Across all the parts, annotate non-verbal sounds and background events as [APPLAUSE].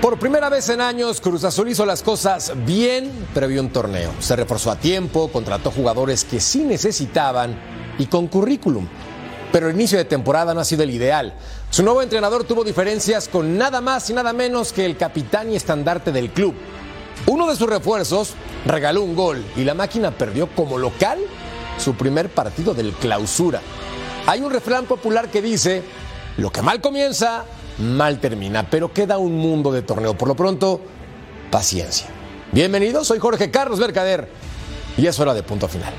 Por primera vez en años, Cruz Azul hizo las cosas bien previo un torneo. Se reforzó a tiempo, contrató jugadores que sí necesitaban y con currículum. Pero el inicio de temporada no ha sido el ideal. Su nuevo entrenador tuvo diferencias con nada más y nada menos que el capitán y estandarte del club. Uno de sus refuerzos regaló un gol y la máquina perdió como local su primer partido del clausura. Hay un refrán popular que dice, lo que mal comienza, mal termina, pero queda un mundo de torneo. Por lo pronto, paciencia. Bienvenidos, soy Jorge Carlos Mercader y es hora de punto final.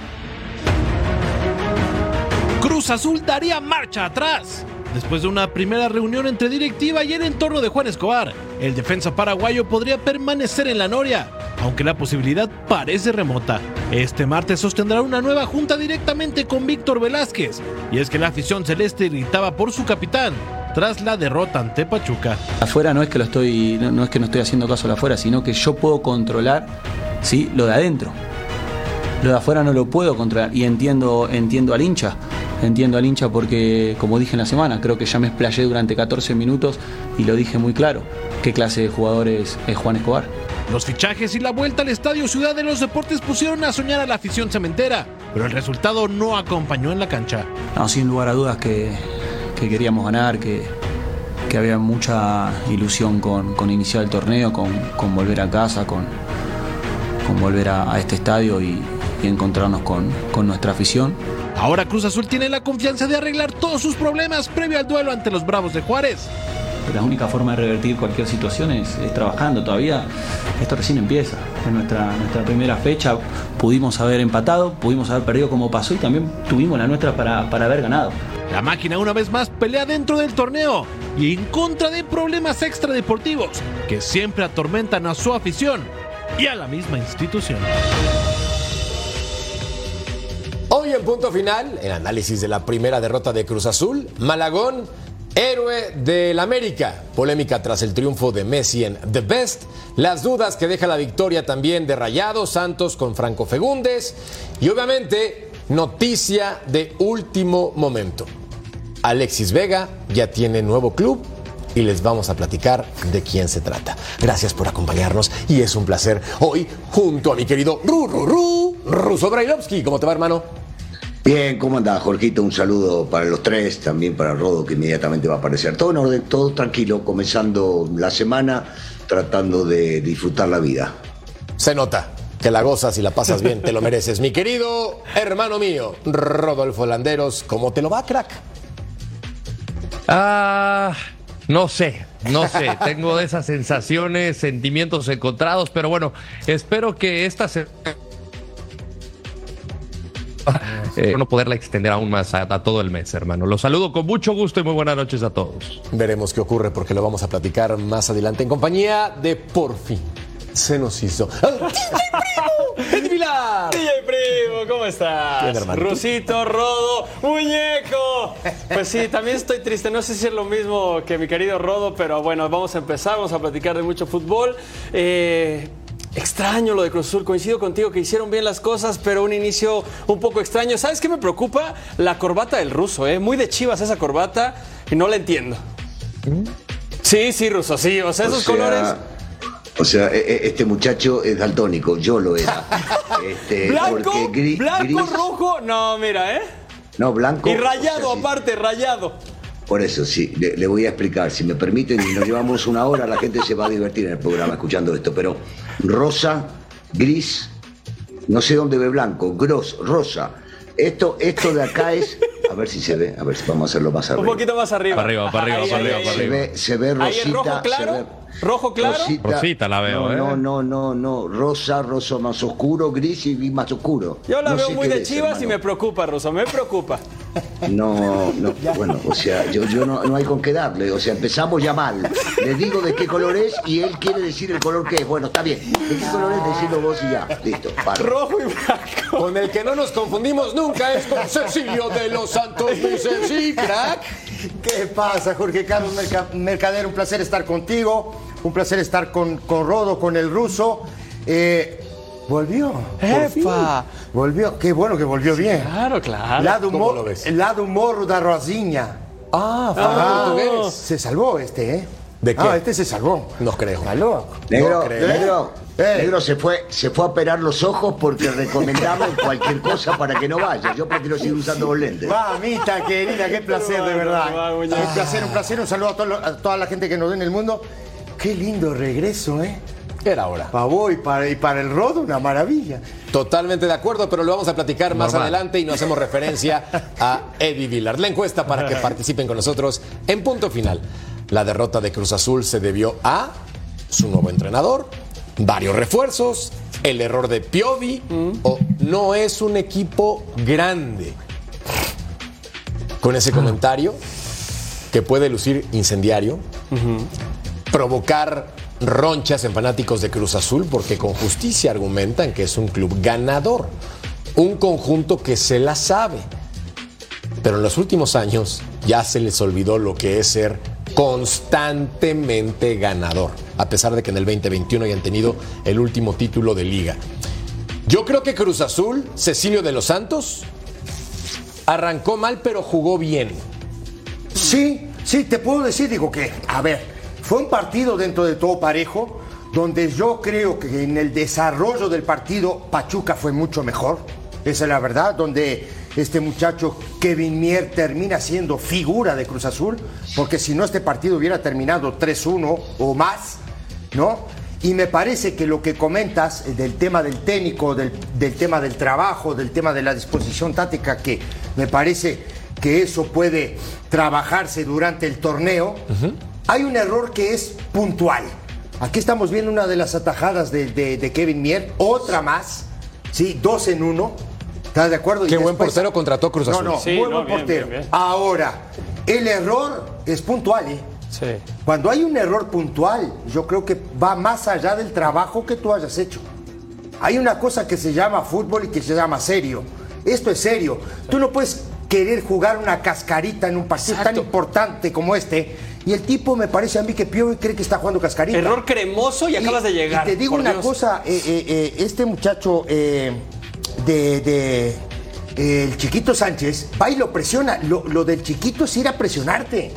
Cruz Azul daría marcha atrás. Después de una primera reunión entre directiva y el entorno de Juan Escobar, el defensa paraguayo podría permanecer en la Noria, aunque la posibilidad parece remota. Este martes sostendrá una nueva junta directamente con Víctor Velázquez, y es que la afición celeste gritaba por su capitán tras la derrota ante Pachuca. Afuera no es que lo estoy, no, no es que no estoy haciendo caso a afuera, sino que yo puedo controlar ¿sí? lo de adentro. Lo de afuera no lo puedo controlar y entiendo, entiendo al hincha. Entiendo al hincha porque, como dije en la semana, creo que ya me explayé durante 14 minutos y lo dije muy claro. ¿Qué clase de jugador es, es Juan Escobar? Los fichajes y la vuelta al Estadio Ciudad de los Deportes pusieron a soñar a la afición cementera, pero el resultado no acompañó en la cancha. No, sin lugar a dudas que, que queríamos ganar, que, que había mucha ilusión con, con iniciar el torneo, con, con volver a casa, con, con volver a, este estadio y, y encontrarnos con, con nuestra afición. Ahora Cruz Azul tiene la confianza de arreglar todos sus problemas previo al duelo ante los Bravos de Juárez. La única forma de revertir cualquier situación es, es trabajando. Todavía esto recién empieza. En nuestra, nuestra primera fecha pudimos haber empatado, pudimos haber perdido como pasó y también tuvimos la nuestra para, para haber ganado. La máquina una vez más pelea dentro del torneo y en contra de problemas extradeportivos que siempre atormentan a su afición y a la misma institución. Hoy en punto final, el análisis de la primera derrota de Cruz Azul, Malagón, héroe del América, polémica tras el triunfo de Messi en The Best, las dudas que deja la victoria también de Rayado Santos con Franco Fegundes y obviamente noticia de último momento. Alexis Vega ya tiene nuevo club y les vamos a platicar de quién se trata. Gracias por acompañarnos y es un placer hoy junto a mi querido Ru Ru Ru Ruso Brailovsky. ¿Cómo te va, hermano? Bien, ¿cómo andás, Jorgito? Un saludo para los tres, también para Rodo, que inmediatamente va a aparecer. Todo en orden, todo tranquilo, comenzando la semana, tratando de disfrutar la vida. Se nota que la gozas y la pasas bien, te lo [LAUGHS] mereces. Mi querido hermano mío, Rodolfo Landeros, ¿cómo te lo va, crack? Ah, no sé, no sé. [LAUGHS] Tengo de esas sensaciones, sentimientos encontrados, pero bueno, espero que esta se [LAUGHS] eh, no poderla extender aún más a, a, todo el mes, hermano. Los saludo con mucho gusto y muy buenas noches a todos. Veremos qué ocurre porque lo vamos a platicar más adelante en compañía de Por fin. Se nos hizo. ¡Ah! ¡DJ Primo! ¡Eddie Vilar! DJ Primo, ¿cómo estás? Bien, hermano. Rusito, Rodo, muñeco. Pues sí, también estoy triste. No sé si es lo mismo que mi querido Rodo, pero bueno, vamos a empezar. Vamos a platicar de mucho fútbol. Eh, Extraño lo de Cruz Azul, coincido contigo que hicieron bien las cosas, pero un inicio un poco extraño. ¿Sabes qué me preocupa? La corbata del ruso, ¿eh? Muy de chivas esa corbata y no la entiendo. Sí, sí, ruso, sí. O sea, esos sea, colores. O sea, e- e- este muchacho es daltónico, yo lo era. [LAUGHS] Este, Blanco, blanco, gris- rojo. No, mira, ¿eh? No, blanco. Y rayado o sea, sí. aparte, rayado. Por eso, sí, le, le voy a explicar. Si me permiten, y nos llevamos una hora, la gente se va a divertir en el programa escuchando esto. Pero rosa, gris, no sé dónde ve blanco, gros, rosa. Esto, esto de acá es. A ver si se ve, a ver si vamos a hacerlo más Un arriba. poquito más arriba. Para arriba, para arriba, Ahí, para ahí, arriba, ahí, para Se ve, se ve Ahí rosita. rojo claro. se ve- Rojo claro. Rosita la veo, no, ¿eh? No, no, no, no. Rosa, rosa más oscuro, gris y más oscuro. Yo la No veo muy de chivas y me preocupa, Ruso, me preocupa. No, no, bueno, o sea, yo, yo no, no hay con qué darle, o sea, empezamos ya mal. Le digo de qué color es y él quiere decir el color que es. Bueno, está bien. ¿De qué color es? Decirlo vos y ya. Listo, para. Rojo y blanco. Con el que no nos confundimos nunca es con Cecilio de los Santos Luces y crack. ¿Qué pasa, Jorge Carlos Merca- Mercader? Un placer estar contigo, un placer estar con, con Rodo, con el ruso. Eh, volvió. por fin. ¡Epa! Volvió. Qué bueno que volvió bien. Claro, claro. Lado ¿Cómo humor, lo ves? el lado humor da Rosinha. Ah, Ah, portugués. se salvó este, ¿eh? ¿De qué? Ah, este se salvó. No creo. Loco. Negro, No creo. negro, Eh. negro se fue, se fue a operar los ojos porque recomendaba [LAUGHS] cualquier cosa para que no vaya. Yo prefiero seguir usando los lentes. Mamita querida, qué placer, de verdad. Un placer, un placer. Un saludo a, todo a toda la gente que nos ve en el mundo. Qué lindo regreso, ¿eh? Era hora. Para vos y para, y para el rodo, una maravilla. Totalmente de acuerdo, pero lo vamos a platicar más adelante y no hacemos referencia a [LAUGHS] Eddie Villar. La encuesta para que participen con nosotros en punto final. La derrota de Cruz Azul se debió a su nuevo entrenador, varios refuerzos, el error de Piovi o no es un equipo grande. Con ese comentario que puede lucir incendiario, provocar ronchas en fanáticos de Cruz Azul porque con justicia argumentan que es un club ganador, un conjunto que se la sabe. Pero en los últimos años ya se les olvidó lo que es ser constantemente ganador, a pesar de que en el 2021 hayan tenido el último título de liga. Yo creo que Cruz Azul, Cecilio de los Santos, arrancó mal pero jugó bien. Sí, sí, te puedo decir, digo que, a ver, fue un partido dentro de todo parejo, donde yo creo que en el desarrollo del partido Pachuca fue mucho mejor, esa es la verdad, donde este muchacho Kevin Mier termina siendo figura de Cruz Azul, porque si no este partido hubiera terminado 3-1 o más, ¿no? Y me parece que lo que comentas eh, del tema del técnico, del, del tema del trabajo, del tema de la disposición táctica, que me parece que eso puede trabajarse durante el torneo, hay un error que es puntual. Aquí estamos viendo una de las atajadas de, de- de Kevin Mier, otra más, ¿sí? Dos en uno. ¿Estás de acuerdo? Y Qué buen después- portero contrató Cruz Azul. No, no, Sí, muy no, buen bien, portero. bien, bien. Ahora, el error es puntual, ¿eh? Sí. Cuando hay un error puntual, yo creo que va más allá del trabajo que tú hayas hecho. Hay una cosa que se llama fútbol y que se llama serio. Esto es serio. Tú no puedes querer jugar una cascarita en un partido tan importante como este. Y el tipo me parece a mí que Piovi cree que está jugando cascarita. Error cremoso y acabas de llegar. Y te digo una Dios. cosa, eh, eh, eh, este muchacho de, de, el chiquito Sánchez va y lo presiona. Lo, lo del chiquito es ir a presionarte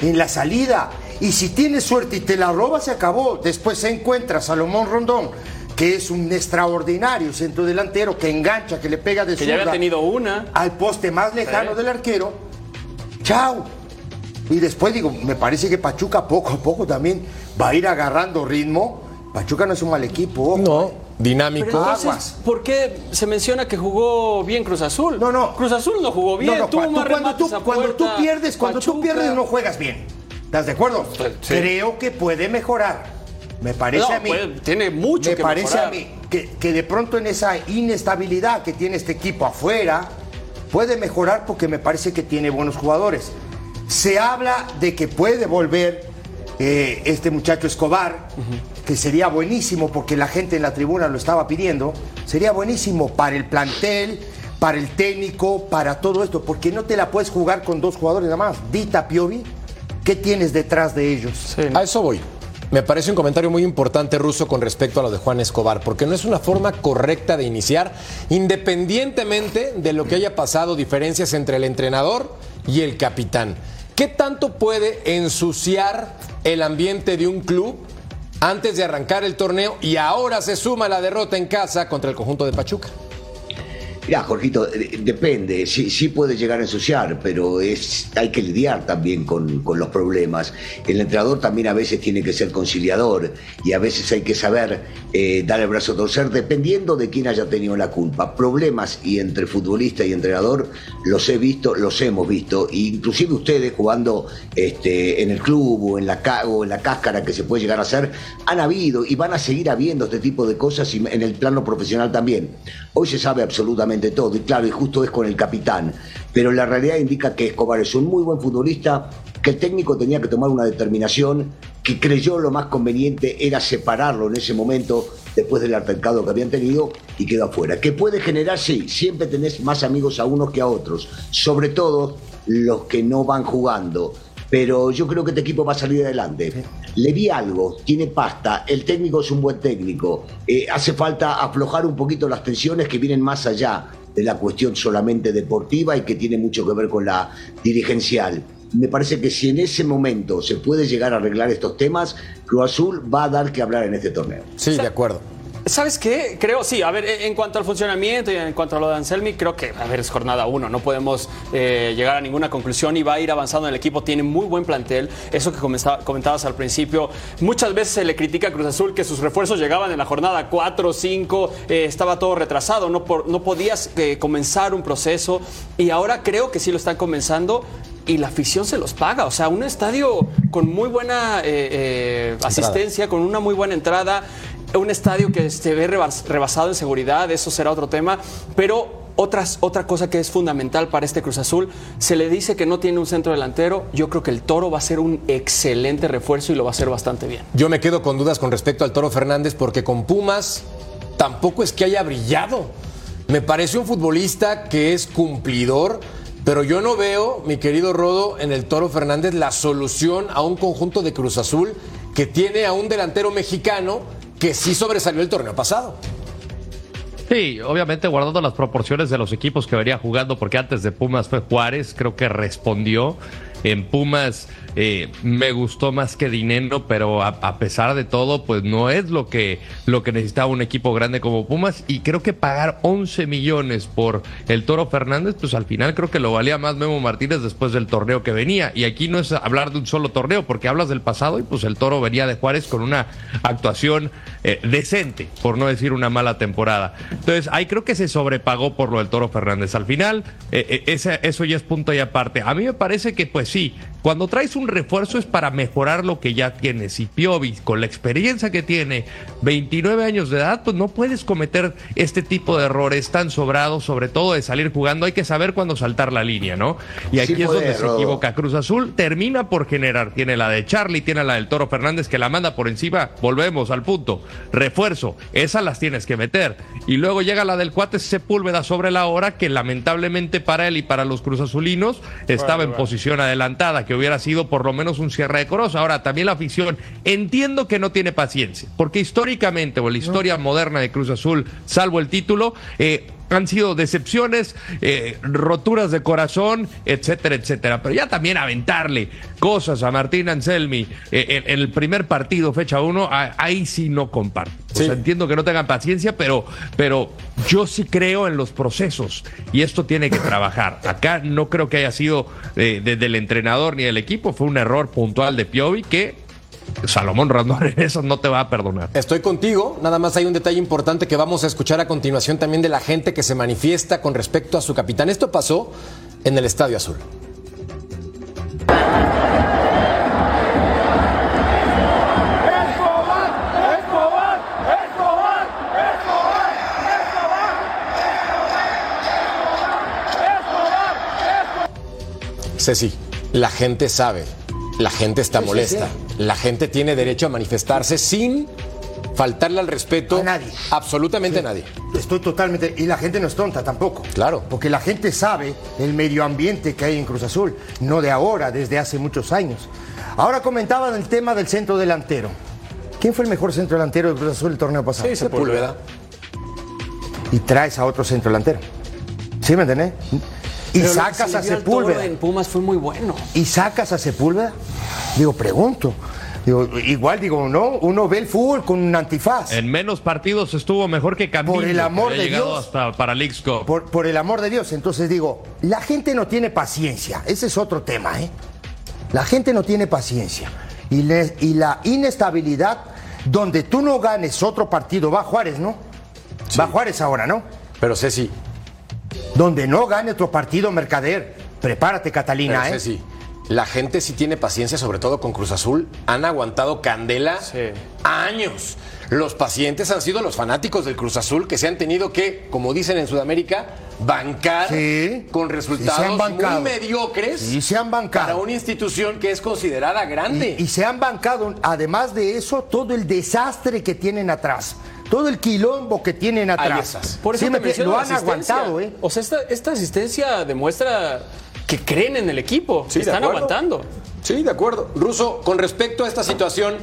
en la salida. Y si tienes suerte y te la roba, se acabó. Después se encuentra Salomón Rondón, que es un extraordinario centro delantero que engancha, que le pega de Que ya había zurda tenido una. al poste más lejano Sí. del arquero. Chao. Y después digo, me parece que Pachuca poco a poco también va a ir agarrando ritmo. Pachuca no es un mal equipo. No, Pero dinámico. entonces, Aguas. ¿por qué se menciona que jugó bien Cruz Azul? No, no. Cruz Azul no jugó bien. No, no, tuvo cuando, más cuando tú, cuando tú pierdes, cuando tú pierdes no juegas bien. ¿Estás de acuerdo? Sí. Creo que puede mejorar. Me parece No, a mí. puede- tiene mucho me que parece mejorar. a mí que, que de pronto en esa inestabilidad que tiene este equipo afuera puede mejorar porque me parece que tiene buenos jugadores. Se habla de que puede volver eh, este muchacho Escobar, que sería buenísimo porque la gente en la tribuna lo estaba pidiendo. Sería buenísimo para el plantel, para el técnico, para todo esto, porque no te la puedes jugar con dos jugadores nada más. Dita Piovi, ¿qué tienes detrás de ellos? Sí. A eso voy. Me parece un comentario muy importante, Ruso, con respecto a lo de Juan Escobar, porque no es una forma correcta de iniciar, independientemente de lo que haya pasado, diferencias entre el entrenador y el capitán. ¿Qué tanto puede ensuciar el ambiente de un club antes de arrancar el torneo y ahora se suma la derrota en casa contra el conjunto de Pachuca? Mirá, Jorgito, eh, depende, sí, sí puede llegar a ensuciar, pero es, hay que lidiar también con, con los problemas. El entrenador también a veces tiene que ser conciliador y a veces hay que saber eh, dar el brazo a torcer dependiendo de quién haya tenido la culpa. Problemas y entre futbolista y entrenador los he visto, los hemos visto, inclusive ustedes jugando este, en el club o en, la, o en la cáscara que se puede llegar a hacer, han habido y van a seguir habiendo este tipo de cosas en el plano profesional también. Hoy se sabe absolutamente todo y claro, y justo es con el capitán. pero la realidad indica que Escobar es un muy buen futbolista, que el técnico tenía que tomar una determinación, que creyó lo más conveniente era separarlo en ese momento después del altercado que habían tenido y quedó afuera. Que puede generar, sí, siempre tenés más amigos a unos que a otros, sobre todo los que no van jugando. Pero yo creo que este equipo va a salir adelante. Le vi algo, tiene pasta, el técnico es un buen técnico. Eh, hace falta aflojar un poquito las tensiones que vienen más allá de la cuestión solamente deportiva y que tiene mucho que ver con la dirigencial. Me parece que si en ese momento se puede llegar a arreglar estos temas, Cruz Azul va a dar que hablar en este torneo. Sí, de acuerdo. ¿Sabes qué? Creo, sí, a ver, en cuanto al funcionamiento y en cuanto a lo de Anselmi, creo que, a ver, es jornada uno, no podemos eh, llegar a ninguna conclusión y va a ir avanzando en el equipo, tiene muy buen plantel, eso que comentabas al principio, muchas veces se le critica a Cruz Azul que sus refuerzos llegaban en la jornada 4, 5, eh, estaba todo retrasado, no, no podías eh, comenzar un proceso y ahora creo que sí lo están comenzando y la afición se los paga. O sea, un estadio con muy buena asistencia, con una muy buena entrada un estadio que se ve rebasado en seguridad, eso será otro tema, pero otras, otra cosa que es fundamental para este Cruz Azul, se le dice que no tiene un centro delantero, yo creo que el Toro va a ser un excelente refuerzo y lo va a hacer bastante bien. Yo me quedo con dudas con respecto al Toro Fernández porque con Pumas tampoco es que haya brillado. Me parece un futbolista que es cumplidor, pero yo no veo, mi querido Rodo, en el Toro Fernández la solución a un conjunto de Cruz Azul que tiene a un delantero mexicano que sí sobresalió el torneo pasado. Sí, obviamente guardando las proporciones de los equipos que venía jugando, porque antes de Pumas fue Juárez, creo que respondió. En Pumas eh, me gustó más que dinero, pero a, pesar de todo, pues no es lo que, lo que necesitaba un equipo grande como Pumas. Y creo que pagar 11 millones por el Toro Fernández, pues al final creo que lo valía más Memo Martínez después del torneo que venía. Y aquí no es hablar de un solo torneo, porque hablas del pasado y pues el Toro venía de Juárez con una actuación eh, decente, por no decir una mala temporada. Entonces ahí creo que se sobrepagó por lo del Toro Fernández. Al final, eh, eso ya es punto y aparte. A mí me parece que pues sí, cuando traes un refuerzo es para mejorar lo que ya tienes. Y Piovi, con la experiencia que tiene, 29 años de edad, pues no puedes cometer este tipo de errores tan sobrados, sobre todo de salir jugando. Hay que saber cuándo saltar la línea, ¿no? Y aquí es donde se equivoca. Cruz Azul termina por generar. Tiene la de Charlie, tiene la del Toro Fernández que la manda por encima. Volvemos al punto. Refuerzo, esas las tienes que meter. Y luego llega la del Cuate Sepúlveda sobre la hora, que lamentablemente para él y para los Cruz Azulinos estaba en posición adelantada, que hubiera sido por lo menos un cierre decoroso. Ahora, también la afición, entiendo que no tiene paciencia, porque históricamente, o la historia moderna de Cruz Azul, salvo el título, eh, han sido decepciones, eh, roturas de corazón, etcétera, etcétera. Pero ya también aventarle cosas a Martín Anselmi eh, en, el primer partido, fecha uno, ahí sí no comparto. O sea, entiendo que no tengan paciencia, pero, pero yo sí creo en los procesos y esto tiene que trabajar. Acá no creo que haya sido eh, desde el entrenador ni del equipo, fue un error puntual de Piovi que Salomón Randón [LAUGHS] eso no te va a perdonar. Estoy contigo, nada más hay un detalle importante que vamos a escuchar a continuación también de la gente que se manifiesta con respecto a su capitán. Esto pasó en el Estadio Azul. Ceci, la gente sabe la gente está molesta. La gente tiene derecho a manifestarse sin faltarle al respeto a nadie. Absolutamente a nadie. Estoy totalmente. Y la gente no es tonta tampoco. Claro. Porque la gente sabe el medio ambiente que hay en Cruz Azul. No de ahora, desde hace muchos años. Ahora comentaban el tema del centro delantero. ¿Quién fue el mejor centro delantero de Cruz Azul el torneo pasado? Sí, Sepúlveda. Y traes a otro centro delantero. ¿Sí me entendés? y sacas a Sepúlveda. En Pumas fue muy bueno. Y sacas a Sepúlveda. Digo, pregunto. Digo, igual digo, no, uno ve el fútbol con un antifaz. En menos partidos estuvo mejor que Camilo. Por el amor de Dios. hasta para por, por, el amor de Dios. Entonces digo, la gente no tiene paciencia. Ese es otro tema, ¿eh? La gente no tiene paciencia. Y, y la inestabilidad, donde tú no ganes otro partido, va Juárez, ¿no? Va Juárez ahora, ¿no? Pero Ceci, donde no gane otro partido Mercader. Prepárate, Catalina, ¿eh? Sí, la gente sí tiene paciencia, sobre todo con Cruz Azul. Han aguantado candela años. Los pacientes han sido los fanáticos del Cruz Azul que se han tenido que, como dicen en Sudamérica, bancar Sí. con Sí, resultados muy mediocres Sí, se han bancado. para una institución que es considerada grande. Y, y se han bancado, además de eso, todo el desastre que tienen atrás. Todo el quilombo que tienen atrás. Por eso Sí, me- lo han aguantado, ¿eh? O sea, esta, esta asistencia demuestra que creen en el equipo, Sí, que están aguantando. Sí, de acuerdo. Ruso, con respecto a esta situación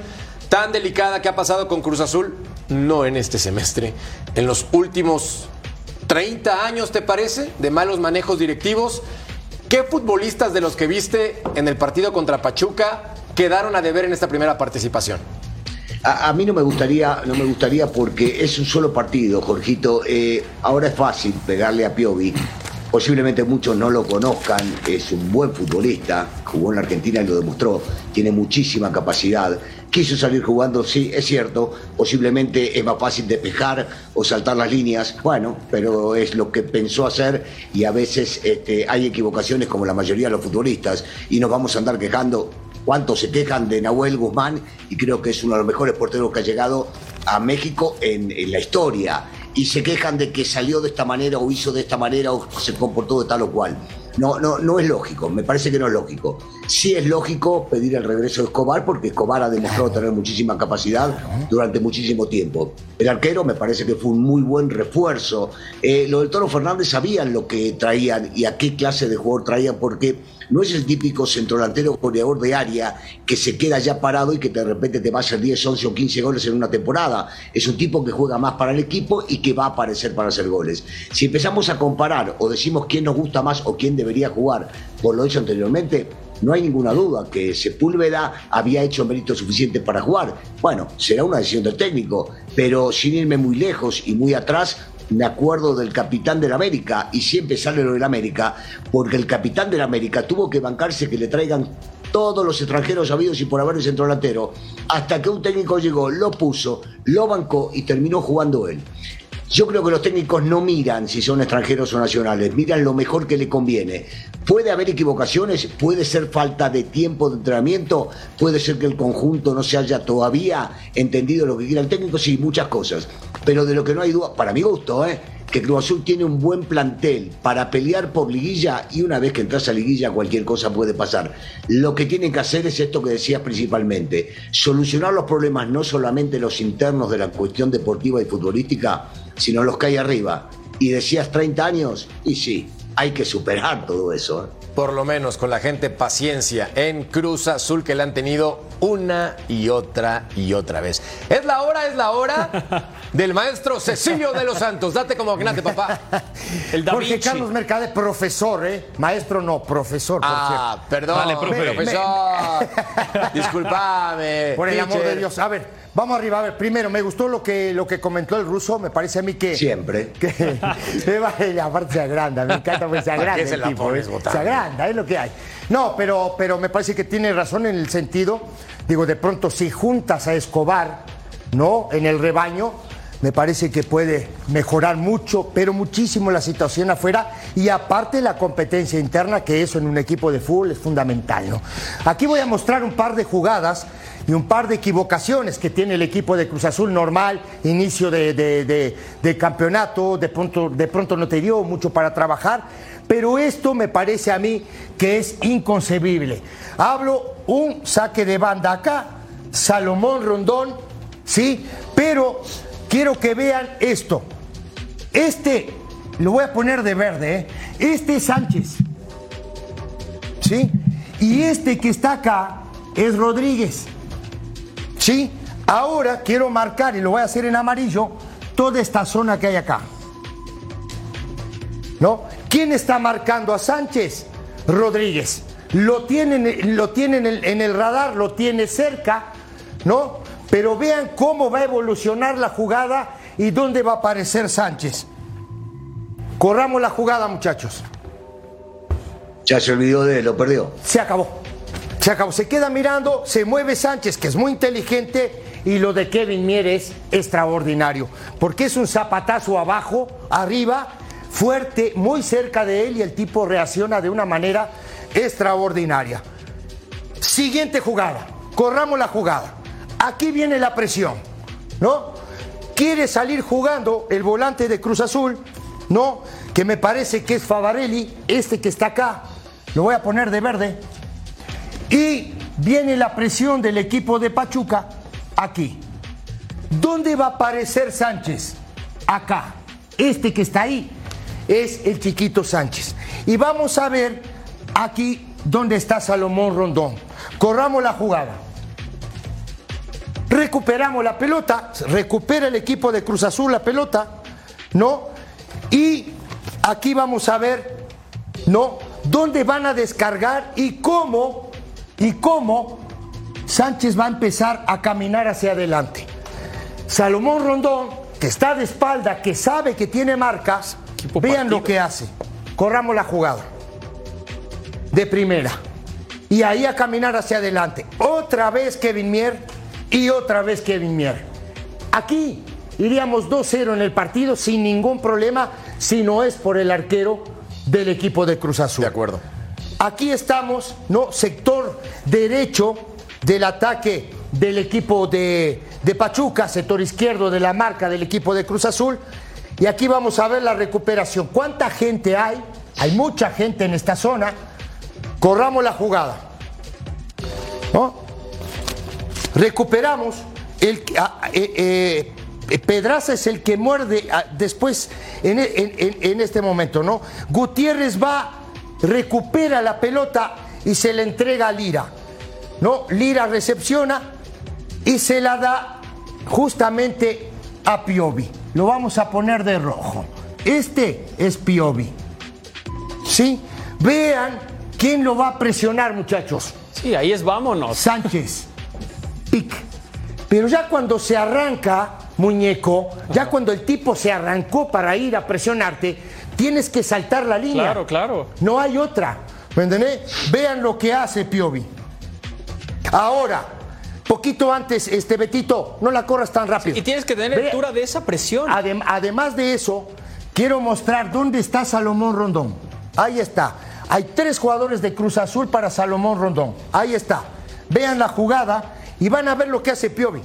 tan delicada que ha pasado con Cruz Azul, no en este semestre, en los últimos 30 años, ¿te parece? De malos manejos directivos. ¿Qué futbolistas de los que viste en el partido contra Pachuca quedaron a deber en esta primera participación? A, a mí no me gustaría, no me gustaría porque es un solo partido, Jorgito. Eh, ahora es fácil pegarle a Piovi. Posiblemente muchos no lo conozcan, es un buen futbolista, jugó en la Argentina y lo demostró, tiene muchísima capacidad. Quiso salir jugando, sí, es cierto, posiblemente es más fácil despejar o saltar las líneas, bueno, pero es lo que pensó hacer y a veces este, hay equivocaciones como la mayoría de los futbolistas y nos vamos a andar quejando cuántos se quejan de Nahuel Guzmán y creo que es uno de los mejores porteros que ha llegado a México en, en la historia. Y se quejan de que salió de esta manera o hizo de esta manera o se comportó de tal o cual. No, no, no es lógico, me parece que no es lógico. Sí es lógico pedir el regreso de Escobar porque Escobar ha demostrado tener muchísima capacidad durante muchísimo tiempo. El arquero me parece que fue un muy buen refuerzo. Eh, lo del Toro Fernández sabían lo que traían y a qué clase de jugador traían porque no es el típico centrodelantero goleador de área que se queda ya parado y que de repente te va a hacer 10, 11 o 15 goles en una temporada. Es un tipo que juega más para el equipo y que va a aparecer para hacer goles. Si empezamos a comparar o decimos quién nos gusta más o quién debería jugar por lo hecho anteriormente, no hay ninguna duda que Sepúlveda había hecho mérito suficiente para jugar. Bueno, será una decisión del técnico, pero sin irme muy lejos y muy atrás, me acuerdo del capitán del América y siempre sale lo del América porque el capitán del América tuvo que bancarse que le traigan todos los extranjeros habidos y por haber el centro delantero hasta que un técnico llegó, lo puso, lo bancó y terminó jugando él. Yo creo que los técnicos no miran si son extranjeros o nacionales, miran lo mejor que le conviene. Puede haber equivocaciones, puede ser falta de tiempo de entrenamiento, puede ser que el conjunto no se haya todavía entendido lo que quiere el técnico, sí, muchas cosas. Pero de lo que no hay duda, para mi gusto, ¿eh? que Cruz Azul tiene un buen plantel para pelear por liguilla y una vez que entras a liguilla cualquier cosa puede pasar. Lo que tienen que hacer es esto que decías principalmente, solucionar los problemas no solamente los internos de la cuestión deportiva y futbolística, sino los que hay arriba. Y decías 30 años, y sí, hay que superar todo eso. ¿eh? Por lo menos con la gente paciencia en Cruz Azul que le han tenido una y otra y otra vez. Es la hora, es la hora [LAUGHS] del maestro Cecilio de los Santos. Date como magnate, papá. [LAUGHS] El Da Jorge Vinci. Carlos Mercade, profesor, ¿eh? Maestro no, profesor, por Ah, cierto. perdón, Dale, profe. profesor. [LAUGHS] Disculpame. Por el amor de Dios. A ver, vamos arriba. A ver, primero, me gustó lo que, lo que comentó el ruso. Me parece a mí que. Siempre. Que, me va- la parte se agranda, me encanta porque se agranda. qué se el la tipo, pones. Botán? Se agranda, es lo que hay. No, pero, pero me parece que tiene razón en el sentido, digo, de pronto si juntas a Escobar, ¿no? En el rebaño, me parece que puede mejorar mucho, pero muchísimo la situación afuera y aparte la competencia interna, que eso en un equipo de fútbol es fundamental, ¿no? Aquí voy a mostrar un par de jugadas y un par de equivocaciones que tiene el equipo de Cruz Azul normal, inicio de, de- de- de campeonato, de pronto, de pronto no te dio mucho para trabajar, pero esto me parece a mí que es inconcebible. Hablo un saque de banda acá, Salomón Rondón, ¿sí? Pero quiero que vean esto. Este, lo voy a poner de verde, ¿eh? Este es Sánchez, ¿sí? Y este que está acá es Rodríguez. ¿Sí? Ahora quiero marcar, y lo voy a hacer en amarillo, toda esta zona que hay acá. ¿No? ¿Quién está marcando a Sánchez? Rodríguez. Lo tienen, lo tienen en, el, en el radar, lo tiene cerca, ¿no? Pero vean cómo va a evolucionar la jugada y dónde va a aparecer Sánchez. Corramos la jugada, muchachos. Ya se olvidó de él, lo perdió. Se acabó. Se acabó. Se queda mirando, se mueve Sánchez, que es muy inteligente, y lo de Kevin Mier es extraordinario. Porque es un zapatazo abajo, arriba, fuerte, muy cerca de él, y el tipo reacciona de una manera extraordinaria. Siguiente jugada. Corramos la jugada. Aquí viene la presión, ¿no? Quiere salir jugando el volante de Cruz Azul, ¿no? que me parece que es Favarelli, este que está acá, lo voy a poner de verde. Y viene la presión del equipo de Pachuca aquí. ¿Dónde va a aparecer Sánchez? Acá. Este que está ahí es el chiquito Sánchez. Y vamos a ver aquí dónde está Salomón Rondón. Corramos la jugada. Recuperamos la pelota, recupera el equipo de Cruz Azul la pelota, ¿no? Y aquí vamos a ver, ¿no? ¿Dónde van a descargar y cómo, y cómo Sánchez va a empezar a caminar hacia adelante? Salomón Rondón, que está de espalda, que sabe que tiene marcas, vean lo que hace. Corramos la jugada. De primera. Y ahí a caminar hacia adelante. Otra vez Kevin Mier y otra vez Kevin Mier. Aquí iríamos 2-0 en el partido sin ningún problema si no es por el arquero del equipo de Cruz Azul. De acuerdo. Aquí estamos, ¿no? Sector derecho del ataque del equipo de, de Pachuca, sector izquierdo de la marca del equipo de Cruz Azul. Y aquí vamos a ver la recuperación. ¿Cuánta gente hay? Hay mucha gente en esta zona. Corramos la jugada. ¿No? Recuperamos. El, ah, eh, eh, Pedraza es el que muerde ah, después en, en- en- este momento, ¿no? Gutiérrez va, recupera la pelota y se le entrega a Lira. ¿No? Lira recepciona y se la da justamente a Piovi. Lo vamos a poner de rojo. Este es Piovi. ¿Sí? Vean quién lo va a presionar, muchachos. Sí, ahí es vámonos. Sánchez. Pic. Pero ya cuando se arranca, muñeco, ya cuando el tipo se arrancó para ir a presionarte, tienes que saltar la línea. Claro, claro. No hay otra. ¿Me entendés? Vean lo que hace Piovi. Ahora, poquito antes, este Betito, no la corras tan rápido. Y tienes que tener Ve- lectura de esa presión. Adem- además de eso, quiero mostrar dónde está Salomón Rondón. Ahí está. Hay tres jugadores de Cruz Azul para Salomón Rondón. Ahí está. Vean la jugada y van a ver lo que hace Piovi.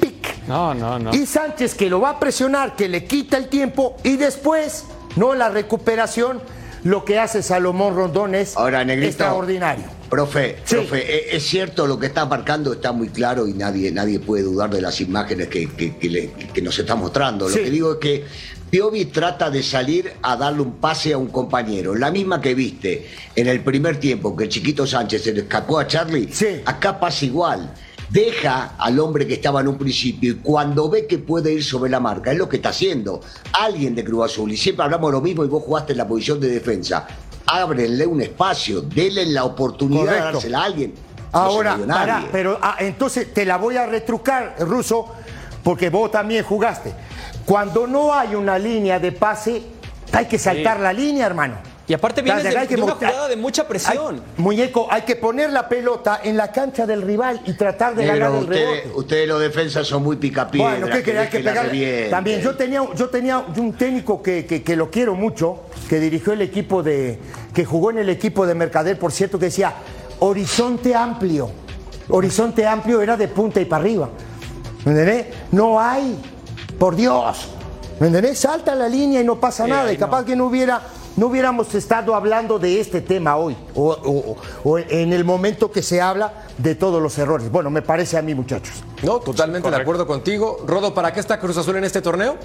Pic. No, no, no. Y Sánchez que lo va a presionar, que le quita el tiempo y después, no la recuperación, lo que hace Salomón Rondón es Ahora, Negrito. extraordinario. Profe, Sí. profe, e- es cierto lo que está marcando, está muy claro y nadie, nadie puede dudar de las imágenes que, que- que le- que nos está mostrando. Sí. Lo que digo es que Piovi trata de salir a darle un pase a un compañero. La misma que viste en el primer tiempo que el chiquito Sánchez se le escapó a Charlie, Sí. acá pasa igual. Deja al hombre que estaba en un principio y cuando ve que puede ir sobre la marca, es lo que está haciendo. Alguien de Cruz Azul, y siempre hablamos lo mismo y vos jugaste en la posición de defensa. Ábrenle un espacio, denle la oportunidad de dársela a alguien. Ahora, pará, pero ah, entonces te la voy a retrucar, Ruso, porque vos también jugaste. Cuando no hay una línea de pase, hay que saltar la línea, hermano. Y aparte vienes de- que de una jugada de mucha presión. Hay- muñeco, hay que poner la pelota en la cancha del rival y tratar de Negro, ganar el ustedes, rebote. ustedes los defensas son muy picapiedras. Bueno, ¿qué quería querés que la pegar? También yo tenía, yo tenía un técnico que, que- que lo quiero mucho, que dirigió el equipo de, que jugó en el equipo de Mercader, por cierto, que decía horizonte amplio. Horizonte amplio era de punta y para arriba. ¿Me entendés? No hay, por Dios. ¿Me entendés? Salta la línea y no pasa nada. Y capaz que no hubiera, no hubiéramos estado hablando de este tema hoy, o, o- o en el momento que se habla de todos los errores. Bueno, me parece a mí, muchachos. No, totalmente de acuerdo contigo. Rodo, ¿para qué está Cruz Azul en este torneo?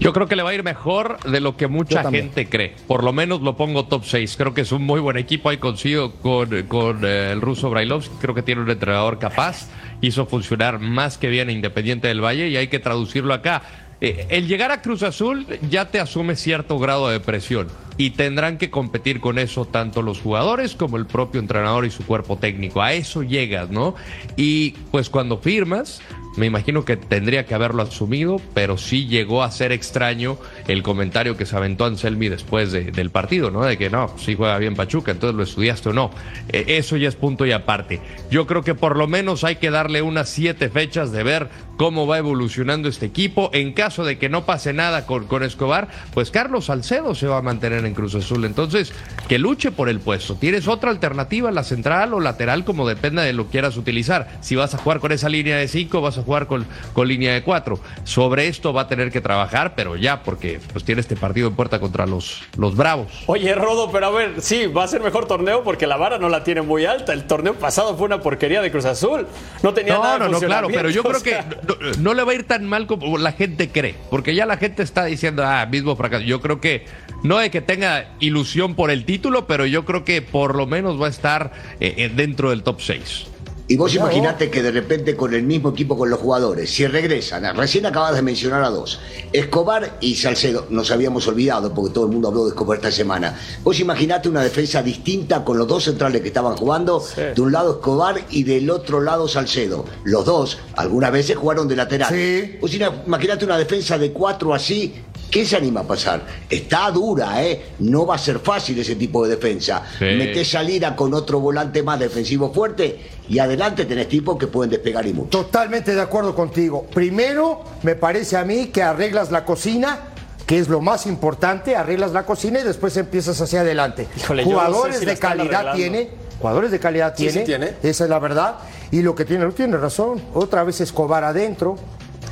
Yo creo que le va a ir mejor de lo que mucha gente cree. Por lo menos lo pongo top 6. Creo que es un muy buen equipo. Ahí consigo con, con eh, el ruso Brailovsky. Creo que tiene un entrenador capaz. Hizo funcionar más que bien Independiente del Valle y hay que traducirlo acá. Eh, el llegar a Cruz Azul ya te asume cierto grado de presión y tendrán que competir con eso tanto los jugadores como el propio entrenador y su cuerpo técnico. A eso llegas, ¿no? Y pues cuando firmas, me imagino que tendría que haberlo asumido, pero sí llegó a ser extraño el comentario que se aventó Anselmi después de- del partido, ¿no? De que no, sí juega bien Pachuca, entonces lo estudiaste o no. Eh, eso ya es punto y aparte. Yo creo que por lo menos hay que darle unas siete fechas de ver cómo va evolucionando este equipo. En caso de que no pase nada con, con Escobar, pues Carlos Salcedo se va a mantener en en Cruz Azul. Entonces, que luche por el puesto. ¿Tienes otra alternativa, la central o lateral, como dependa de lo que quieras utilizar? Si vas a jugar con esa línea de cinco, vas a jugar con, con línea de cuatro. Sobre esto va a tener que trabajar, pero ya, porque pues tiene este partido en puerta contra los, los Bravos. Oye, Rodo, pero a ver, sí, va a ser mejor torneo porque la vara no la tiene muy alta. El torneo pasado fue una porquería de Cruz Azul. No tenía No, nada de no, no, claro, pero yo creo que no, no le va a ir tan mal como la gente cree, porque ya la gente está diciendo, ah, mismo fracaso. Yo creo que no es que tenga ilusión por el título, pero yo creo que por lo menos va a estar eh, eh, dentro del top 6. Y vos imaginate que de repente con el mismo equipo con los jugadores, si regresan, recién acabas de mencionar a dos, Escobar y Salcedo, nos habíamos olvidado porque todo el mundo habló de Escobar esta semana. Vos imaginate una defensa distinta con los dos centrales que estaban jugando, de un lado Escobar y del otro lado Salcedo. Los dos algunas veces jugaron de lateral. Sí. Vos imaginate una defensa de cuatro así, ¿qué se anima a pasar? Está dura, ¿eh? No va a ser fácil ese tipo de defensa. Sí. Metés a Lira con otro volante más defensivo fuerte y adelante tenés tipos que pueden despegar y mucho. Totalmente de acuerdo contigo. Primero, me parece a mí que arreglas la cocina, que es lo más importante, arreglas la cocina y después empiezas hacia adelante. Híjole, yo no sé jugadores si de calidad arreglando. tiene, jugadores de calidad Sí, sí tiene, tiene. esa es la verdad. Y lo que tiene, no tiene razón. Otra vez Escobar adentro,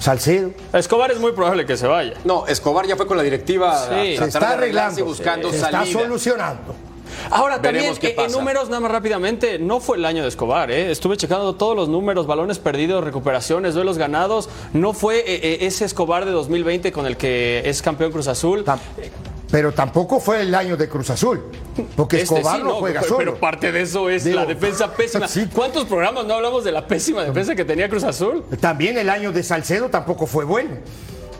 Salcedo. Escobar es muy probable que se vaya. No, Escobar ya fue con la directiva Sí. Se está arreglando, buscando se está solucionando. Ahora Veremos también eh, en pasa. números nada más rápidamente, no fue el año de Escobar, ¿eh? estuve checando todos los números, balones perdidos, recuperaciones, duelos ganados, no fue eh, eh, ese Escobar de 2020 con el que es campeón Cruz Azul. Tam- Pero tampoco fue el año de Cruz Azul, porque Este Escobar sí, no, juega pero, solo. pero parte de eso es Digo, la defensa pésima. [LAUGHS] sí. ¿Cuántos programas no hablamos de la pésima defensa que tenía Cruz Azul? También el año de Salcedo tampoco fue bueno.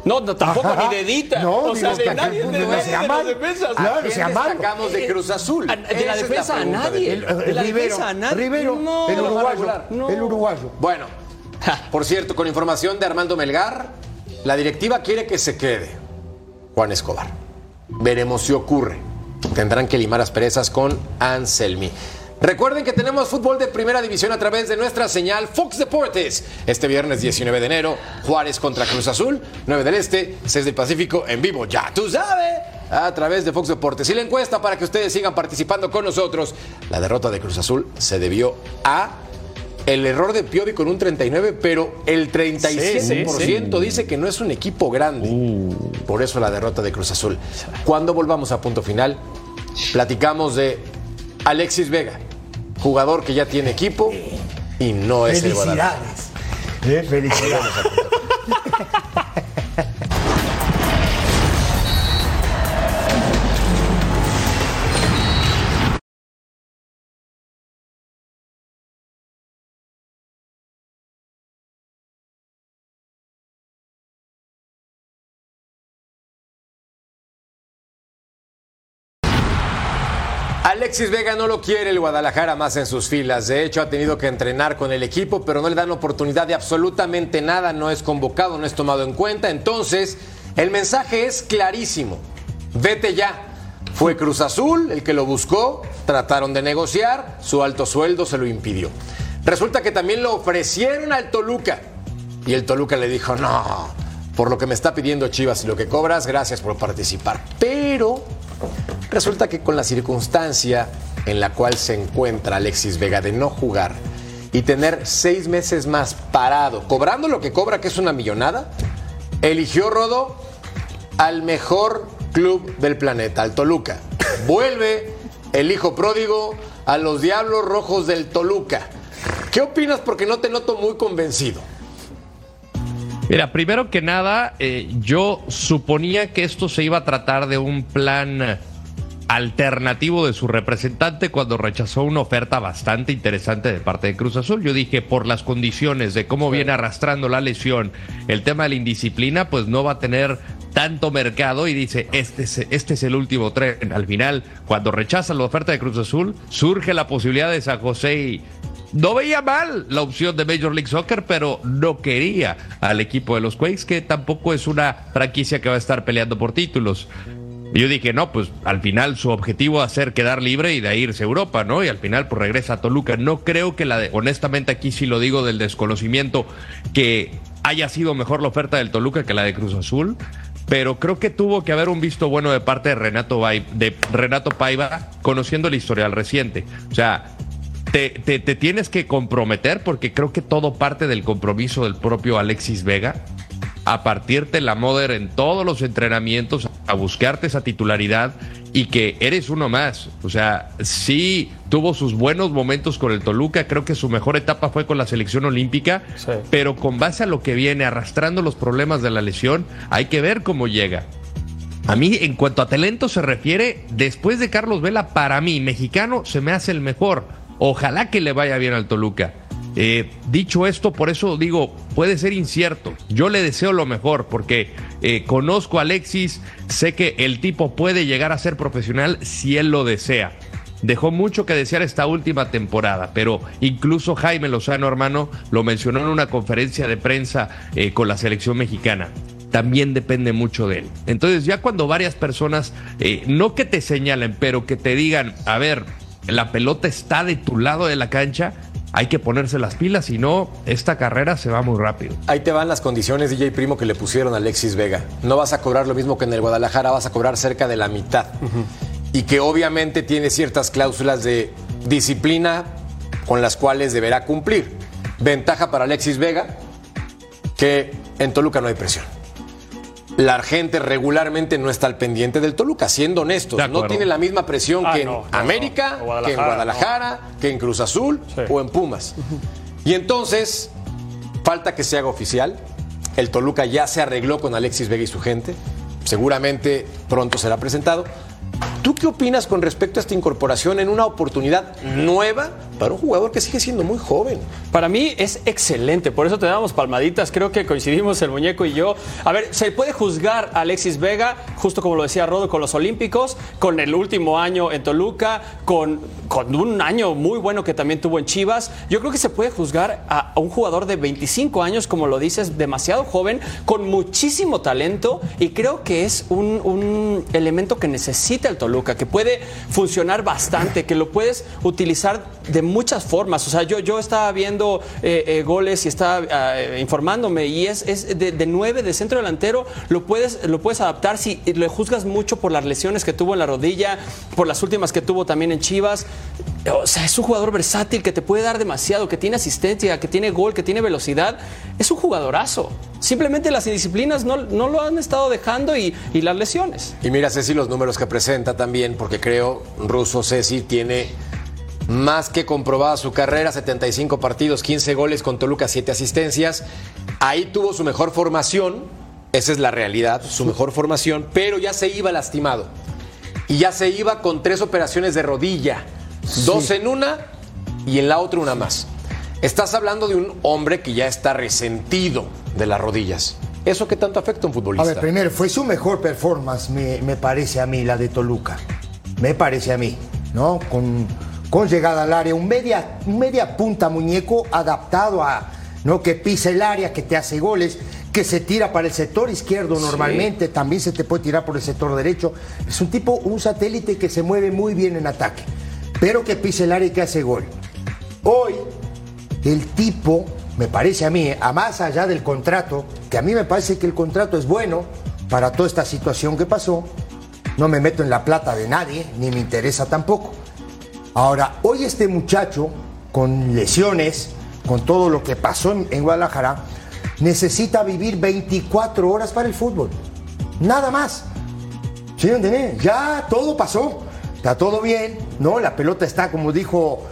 No, no, tampoco Ajá. ni de Dita. No, o sea, de que- nadie, de, no nadie sea de las defensas. Claro, ¿A quién malo. destacamos de Cruz Azul? A- de la defensa a pregunta de nadie. Pedro. El, De la Rivero, defensa a nadie. Rivero, No, el la uruguayo. No. el uruguayo. Bueno, por cierto, con información de Armando Melgar, la directiva quiere que se quede Juan Escobar. Veremos si ocurre. Tendrán que limar asperezas con Anselmi. Recuerden que tenemos fútbol de primera división a través de nuestra señal Fox Deportes. Este viernes 19 de enero, Juárez contra Cruz Azul, 9 del Este, 6 del Pacífico, en vivo, ya tú sabes, a través de Fox Deportes. Y la encuesta para que ustedes sigan participando con nosotros. La derrota de Cruz Azul se debió a el error de Piovi con un 39, pero el 37% dice que no es un equipo grande. Por eso la derrota de Cruz Azul. Cuando volvamos a punto final, platicamos de Alexis Vega, jugador que ya tiene equipo y no es el Guadalajara. Felicidades. Eh, Felicidades. [LAUGHS] Alexis Vega no lo quiere el Guadalajara más en sus filas. De hecho, ha tenido que entrenar con el equipo, pero no le dan oportunidad de absolutamente nada. No es convocado, no es tomado en cuenta. Entonces, el mensaje es clarísimo. Vete ya. Fue Cruz Azul el que lo buscó, trataron de negociar, su alto sueldo se lo impidió. Resulta que también lo ofrecieron al Toluca. Y el Toluca le dijo, no, por lo que me está pidiendo Chivas y lo que cobras, gracias por participar. Pero Resulta que con la circunstancia en la cual se encuentra Alexis Vega de no jugar y tener seis meses más parado, cobrando lo que cobra, que es una millonada, eligió Rodo al mejor club del planeta, al Toluca. Vuelve el hijo pródigo a los Diablos Rojos del Toluca. ¿Qué opinas? Porque no te noto muy convencido. Mira, primero que nada, eh, yo suponía que esto se iba a tratar de un plan alternativo de su representante cuando rechazó una oferta bastante interesante de parte de Cruz Azul. Yo dije, por las condiciones de cómo viene arrastrando la lesión, el tema de la indisciplina, pues no va a tener tanto mercado y dice, este es, este es el último tren. Al final, cuando rechaza la oferta de Cruz Azul, surge la posibilidad de San José y no veía mal la opción de Major League Soccer, pero no quería al equipo de los Quakes, que tampoco es una franquicia que va a estar peleando por títulos. Yo dije, no, pues al final su objetivo a ser quedar libre y de irse a Europa, ¿no? Y al final pues regresa a Toluca. No creo que la de, honestamente aquí sí lo digo del desconocimiento, que haya sido mejor la oferta del Toluca que la de Cruz Azul. pero creo que tuvo que haber un visto bueno de parte de Renato, de Renato Paiva, conociendo el historial reciente. O sea, te, te, te, tienes que comprometer porque creo que todo parte del compromiso del propio Alexis Vega a partirte la moda en todos los entrenamientos, a buscarte esa titularidad y que eres uno más. O sea, sí tuvo sus buenos momentos con el Toluca, creo que su mejor etapa fue con la selección olímpica, pero con base a lo que viene, arrastrando los problemas de la lesión, hay que ver cómo llega. A mí, en cuanto a talento se refiere, después de Carlos Vela, para mí, mexicano, se me hace el mejor. Ojalá que le vaya bien al Toluca. Eh, dicho esto, por eso digo, puede ser incierto. Yo le deseo lo mejor porque eh, conozco a Alexis, sé que el tipo puede llegar a ser profesional si él lo desea. Dejó mucho que desear esta última temporada, pero incluso Jaime Lozano, hermano, lo mencionó en una conferencia de prensa eh, con la selección mexicana también depende mucho de él. Entonces ya cuando varias personas, no que te señalen, pero que te digan, a ver, la pelota está de tu lado de la cancha, hay que ponerse las pilas, si no, esta carrera se va muy rápido. Ahí te van las condiciones, DJ Primo, que le pusieron a Alexis Vega. No vas a cobrar lo mismo que en el Guadalajara, vas a cobrar cerca de la mitad. Y que obviamente tiene ciertas cláusulas de disciplina con las cuales deberá cumplir. Ventaja para Alexis Vega, que en Toluca no hay presión la gente regularmente no está al pendiente del Toluca, siendo honestos. No tiene la misma presión ah, que en América, que en Guadalajara, que en Cruz Azul o en Pumas. Y entonces, falta que se haga oficial. El Toluca ya se arregló con Alexis Vega y su gente. Seguramente pronto será presentado. ¿Tú qué opinas con respecto a esta incorporación en una oportunidad nueva para un jugador que sigue siendo muy joven. Para mí es excelente, por eso te damos palmaditas, creo que coincidimos el muñeco y yo. A ver, se puede juzgar a Alexis Vega, justo como lo decía Rodo, con los Olímpicos, con el último año en Toluca, con, con un año muy bueno que también tuvo en Chivas. Yo creo que se puede juzgar a, un jugador de 25 años, como lo dices, demasiado joven, con muchísimo talento y creo que es un, un elemento que necesita el Toluca, que puede funcionar bastante, que lo puedes utilizar de muchas formas. O sea, yo, yo estaba viendo eh, eh, goles y estaba ah, informándome y es, es de, de, nueve de centro delantero, lo puedes, lo puedes adaptar si le juzgas mucho por las lesiones que tuvo en la rodilla, por las últimas que tuvo también en Chivas. O sea, es un jugador versátil que te puede dar demasiado, que tiene asistencia, que tiene gol, que tiene velocidad. Es un jugadorazo. Simplemente las indisciplinas no, no lo han estado dejando y, y, las lesiones. Y mira, Ceci, los números que presenta también, porque creo, Russo Ceci tiene más que comprobada su carrera, 75 partidos, 15 goles con Toluca, 7 asistencias. Ahí tuvo su mejor formación, esa es la realidad, su mejor formación, pero ya se iba lastimado. Y ya se iba con tres operaciones de rodilla, dos en una y en la otra una más. Estás hablando de un hombre que ya está resentido de las rodillas. ¿Eso qué tanto afecta a un futbolista? A ver, primero, fue su mejor performance, me, me parece a mí, la de Toluca. Me parece a mí, ¿no? Con con llegada al área, un media, media punta muñeco adaptado a no que pisa el área, que te hace goles, que se tira para el sector izquierdo normalmente, también se te puede tirar por el sector derecho. Es un tipo, un satélite que se mueve muy bien en ataque, pero que pisa el área y que hace gol. Hoy, el tipo, me parece a mí, a más allá del contrato, que a mí me parece que el contrato es bueno para toda esta situación que pasó, no me meto en la plata de nadie, ni me interesa tampoco Ahora, hoy este muchacho, con lesiones, con todo lo que pasó en, Guadalajara, necesita vivir 24 horas para el fútbol. Nada más. ¿Sí me Ya todo pasó. Está todo bien, ¿no? La pelota está, como dijo,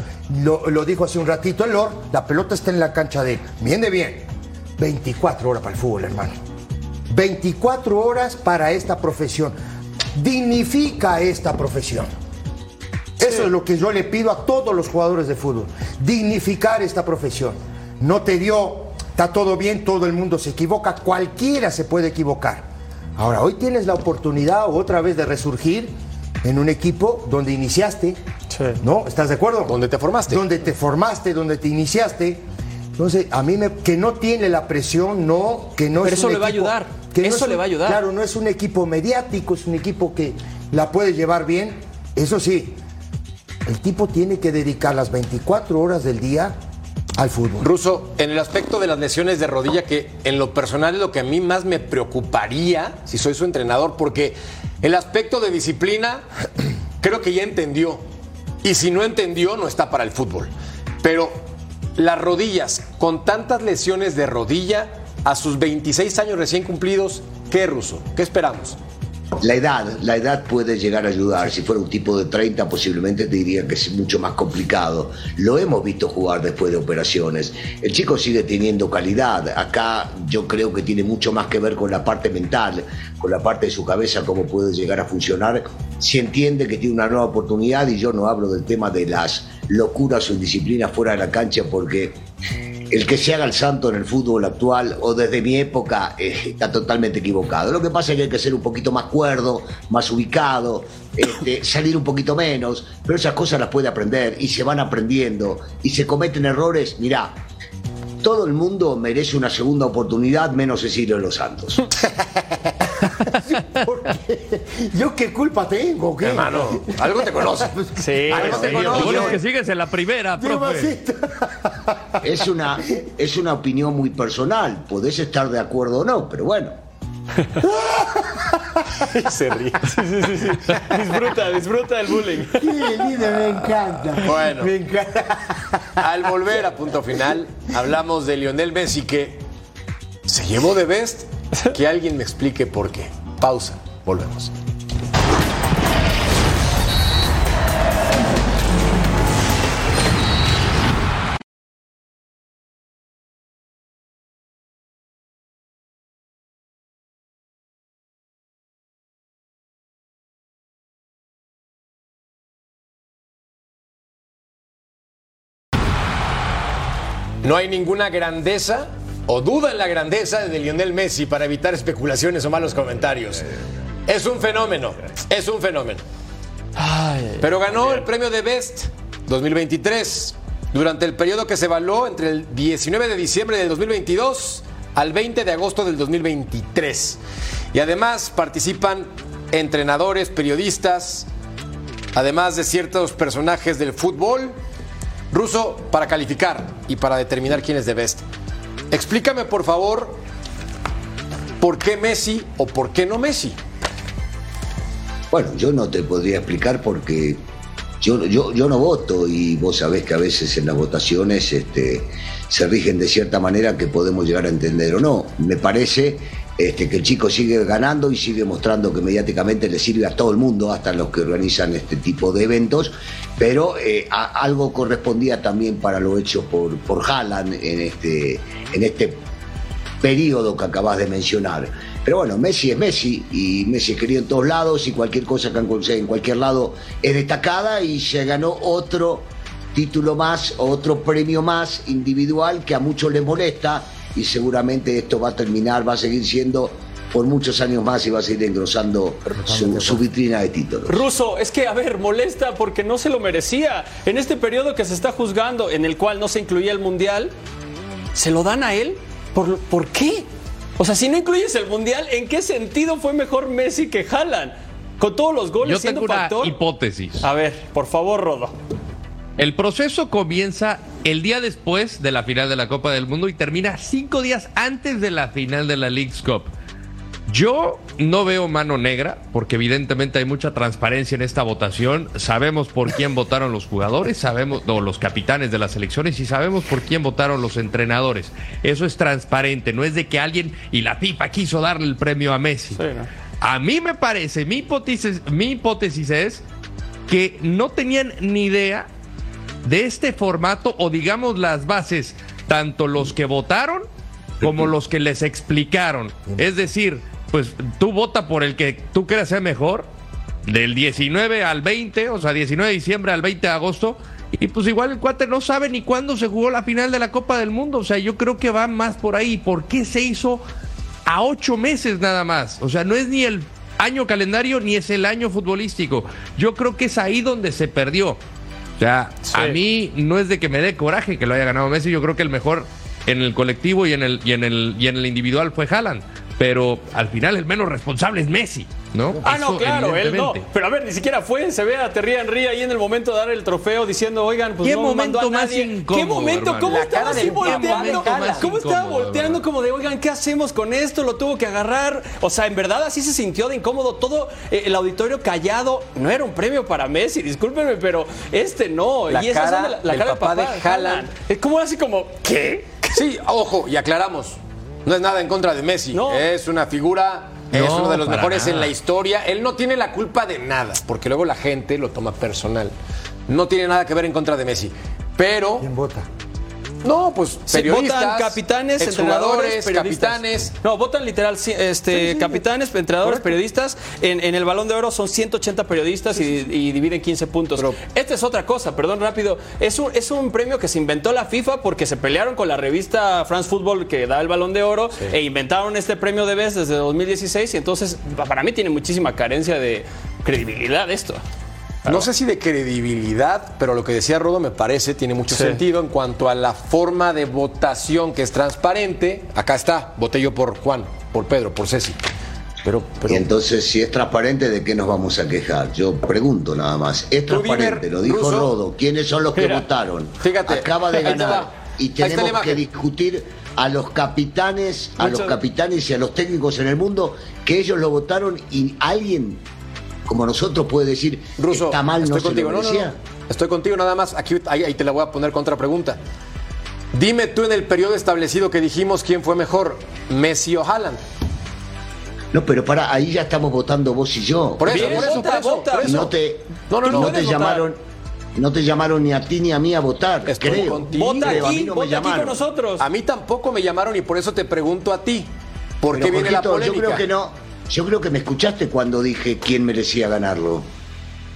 lo, dijo hace un ratito el Lord, la pelota está en la cancha de él. Bien de bien. 24 horas para el fútbol, hermano. 24 horas para esta profesión. Dignifica esta profesión. Eso es lo que yo le pido a todos los jugadores de fútbol. Dignificar esta profesión. No te dio, está todo bien, todo el mundo se equivoca, cualquiera se puede equivocar. Ahora, hoy tienes la oportunidad otra vez de resurgir en un equipo donde iniciaste. ¿No? ¿Estás de acuerdo? Donde te formaste. Donde te formaste, donde te iniciaste. Entonces, a mí me, que no tiene la presión, no, que no Pero eso le va a ayudar. Que eso le va a ayudar. Claro, no es un equipo mediático, es un equipo que la puede llevar bien. Eso sí, el tipo tiene que dedicar las 24 horas del día al fútbol. Ruso, en el aspecto de las lesiones de rodilla, que en lo personal es lo que a mí más me preocuparía si soy su entrenador, porque el aspecto de disciplina [CLEARS THROAT] creo que ya entendió. Y si no entendió, no está para el fútbol. Pero las rodillas, con tantas lesiones de rodilla, a sus 26 años recién cumplidos, ¿qué, Ruso? ¿Qué esperamos? La edad, la edad puede llegar a ayudar. Si fuera un tipo de 30, posiblemente te diría que es mucho más complicado. Lo hemos visto jugar después de operaciones. El chico sigue teniendo calidad. Acá yo creo que tiene mucho más que ver con la parte mental, con la parte de su cabeza, cómo puede llegar a funcionar. Si entiende que tiene una nueva oportunidad, y yo no hablo del tema de las locuras o indisciplinas fuera de la cancha, porque el que se haga el santo en el fútbol actual o desde mi época eh, está totalmente equivocado. Lo que pasa es que hay que ser un poquito más cuerdo, más ubicado, este, [LAUGHS] salir un poquito menos, pero esas cosas las puede aprender y se van aprendiendo y se cometen errores. Mirá, todo el mundo merece una segunda oportunidad, menos Cecilio de los Santos. [LAUGHS] ¿Por qué? ¿Yo qué culpa tengo? ¿Qué? Hermano, algo te conoce. [LAUGHS] Sí, Algo te sí. conoce. Lo bueno es que sigues en la primera, profe. [LAUGHS] Es una, es una opinión muy personal, podés estar de acuerdo o no, pero bueno. [LAUGHS] Se ríe. Sí, sí, sí, sí. Disfruta, disfruta del bullying. Qué lindo, me encanta. Bueno. Me encanta. Al volver a punto final, hablamos de Lionel Messi que se llevó de best. [LAUGHS] Que alguien me explique por qué. Pausa, volvemos. No hay ninguna grandeza o duda en la grandeza de Lionel Messi para evitar especulaciones o malos comentarios. Es un fenómeno, es un fenómeno. Pero ganó el premio de Best 2023 durante el periodo que se evaluó entre el 19 de diciembre del 2022 al 20 de agosto del 2023. Y además participan entrenadores, periodistas, además de ciertos personajes del fútbol ruso para calificar y para determinar quién es de Best. Explícame por favor por qué Messi o por qué no Messi. Bueno, yo no te podría explicar porque yo, yo, yo no voto y vos sabés que a veces en las votaciones este, se rigen de cierta manera que podemos llegar a entender o no. Me parece este, que el chico sigue ganando y sigue mostrando que mediáticamente le sirve a todo el mundo, hasta los que organizan este tipo de eventos, pero eh, algo correspondía también para lo hecho por, por Haaland en este, en este periodo que acabas de mencionar. Pero bueno, Messi es Messi y Messi es querido en todos lados y cualquier cosa que en cualquier lado es destacada y se ganó otro título más, otro premio más individual que a muchos les molesta y seguramente esto va a terminar, va a seguir siendo por muchos años más y va a seguir engrosando su, su vitrina de títulos. Ruso, es que, a ver, molesta porque no se lo merecía. En este periodo que se está juzgando, en el cual no se incluía el Mundial, ¿se lo dan a él? ¿Por, ¿por qué? O sea, si no incluyes el Mundial, ¿en qué sentido fue mejor Messi que Haaland? Con todos los goles Yo siendo tengo una factor. hipótesis. A ver, por favor, Rodo. El proceso comienza el día después de la final de la Copa del Mundo y termina cinco días antes de la final de la League's Cup. Yo no veo mano negra, porque evidentemente hay mucha transparencia en esta votación. Sabemos por quién votaron los jugadores, sabemos, o los capitanes de las selecciones, y sabemos por quién votaron los entrenadores. Eso es transparente, no es de que alguien y la FIFA quiso darle el premio a Messi. Sí, ¿no? A mí me parece, mi hipótesis, mi hipótesis es que no tenían ni idea de este formato o digamos las bases, tanto los que votaron como los que les explicaron. Es decir, pues tú vota por el que tú creas sea mejor, del 19 al 20, o sea, 19 de diciembre al 20 de agosto. Y pues igual el cuate no sabe ni cuándo se jugó la final de la Copa del Mundo. O sea, yo creo que va más por ahí. ¿Por qué se hizo a ocho meses nada más? O sea, no es ni el año calendario ni es el año futbolístico. Yo creo que es ahí donde se perdió. O sea, a mí no es de que me dé coraje que lo haya ganado Messi. Yo creo que el mejor en el colectivo y en el, y en el, y en el individual fue Haaland. Pero al final el menos responsable es Messi. ¿No? Ah, no, claro, él no. Pero a ver, ni siquiera fue. Se ve a Terry Henry ahí en el momento de dar el trofeo diciendo, oigan, pues ¿Qué no mandó a momento más nadie. incómodo, ¿Qué momento? hermano? ¿Cómo La estaba así volteando? momento ¿Cómo estaba incómodo, volteando hermano. como de, oigan, ¿qué hacemos con esto? Lo tuvo que agarrar. O sea, en verdad así se sintió de incómodo. Todo eh, el auditorio callado. No era un premio para Messi, discúlpenme, pero este no. La y esa cara es la, la del cara papá de papá Haaland. Es como así como, ¿qué? Sí, ojo, y aclaramos. No es nada en contra de Messi. No. Es una figura, es No, uno de los mejores en la historia. Él no tiene la culpa de nada, porque luego la gente lo toma personal. No tiene nada que ver en contra de Messi. Pero, ¿Quién vota? No, pues periodistas, votan capitanes, entrenadores, capitanes. No, votan literal sí, este, capitanes, entrenadores, periodistas. En, en el Balón de Oro son 180 periodistas y, y dividen 15 puntos. Esta es otra cosa, perdón rápido. Es un, es un premio que se inventó la FIFA porque se pelearon con la revista France Football que da el Balón de Oro e inventaron este premio de vez desde 2016 y entonces para mí tiene muchísima carencia de credibilidad esto. No sé si de credibilidad, pero lo que decía Rodo me parece tiene mucho Sí. sentido en cuanto a la forma de votación que es transparente. Acá está, voté yo por Juan, por Pedro, por Ceci. Pero, pero Y entonces, si es transparente, ¿de qué nos vamos a quejar? Yo pregunto nada más. Es transparente, lo dijo. Rodo. ¿Quiénes son los que Mira, votaron? fíjate, Acaba de ganar. Y tenemos que discutir a los capitanes, a Mucho- los capitanes y a los técnicos en el mundo que ellos lo votaron y alguien como nosotros puede decir Ruso, está mal, no estoy se contigo. lo No, no. Estoy contigo nada más. Aquí, ahí, ahí te la voy a poner contra pregunta. Dime tú en el periodo establecido que dijimos quién fue mejor, Messi o Haaland. No, pero para ahí ya estamos votando vos y yo. Por eso, por eso, vota, por eso, vota. por Y eso. no te, No, no, no. no te llamaron, no te llamaron ni a ti ni a mí a votar, Estoy creo. contigo. Vota Creo, a aquí, mí no me vota aquí con nosotros. A mí tampoco me llamaron y por eso te pregunto a ti. ¿Por Pero, qué viene la polémica? Yo creo que no. Yo creo que me escuchaste cuando dije quién merecía ganarlo.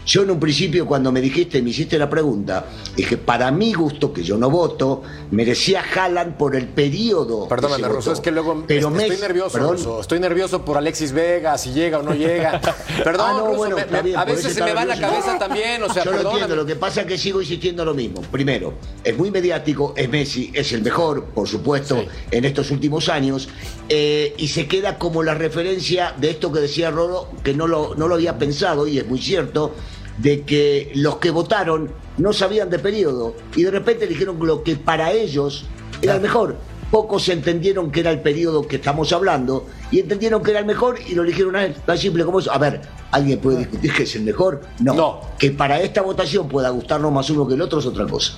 Yo en un principio cuando me dijiste, me hiciste la pregunta, dije, para mi gusto, que yo no voto, merecía Haaland por el periodo. Russo, votó. es que luego Pero estoy nervioso, perdón. Russo. Estoy nervioso por Alexis Vega, si llega o no llega. Perdón, [LAUGHS] Ah, no, Russo, bueno, me- bien, a veces se me va la cabeza también, o sea, Yo lo perdóname. entiendo, lo que pasa es que sigo insistiendo lo mismo. Primero, es muy mediático, es Messi, es el mejor, por supuesto, en estos últimos años, eh, y se queda como la referencia de esto que decía Rodo, que no lo, no lo había pensado, y es muy cierto, de que los que votaron no sabían de periodo, y de repente dijeron lo que para ellos era el mejor. Pocos entendieron que era el periodo que estamos hablando y entendieron que era el mejor y lo eligieron a él. Tan simple como eso. A ver, ¿alguien puede discutir que es el mejor? No. No. Que para esta votación pueda gustarnos más uno que el otro es otra cosa.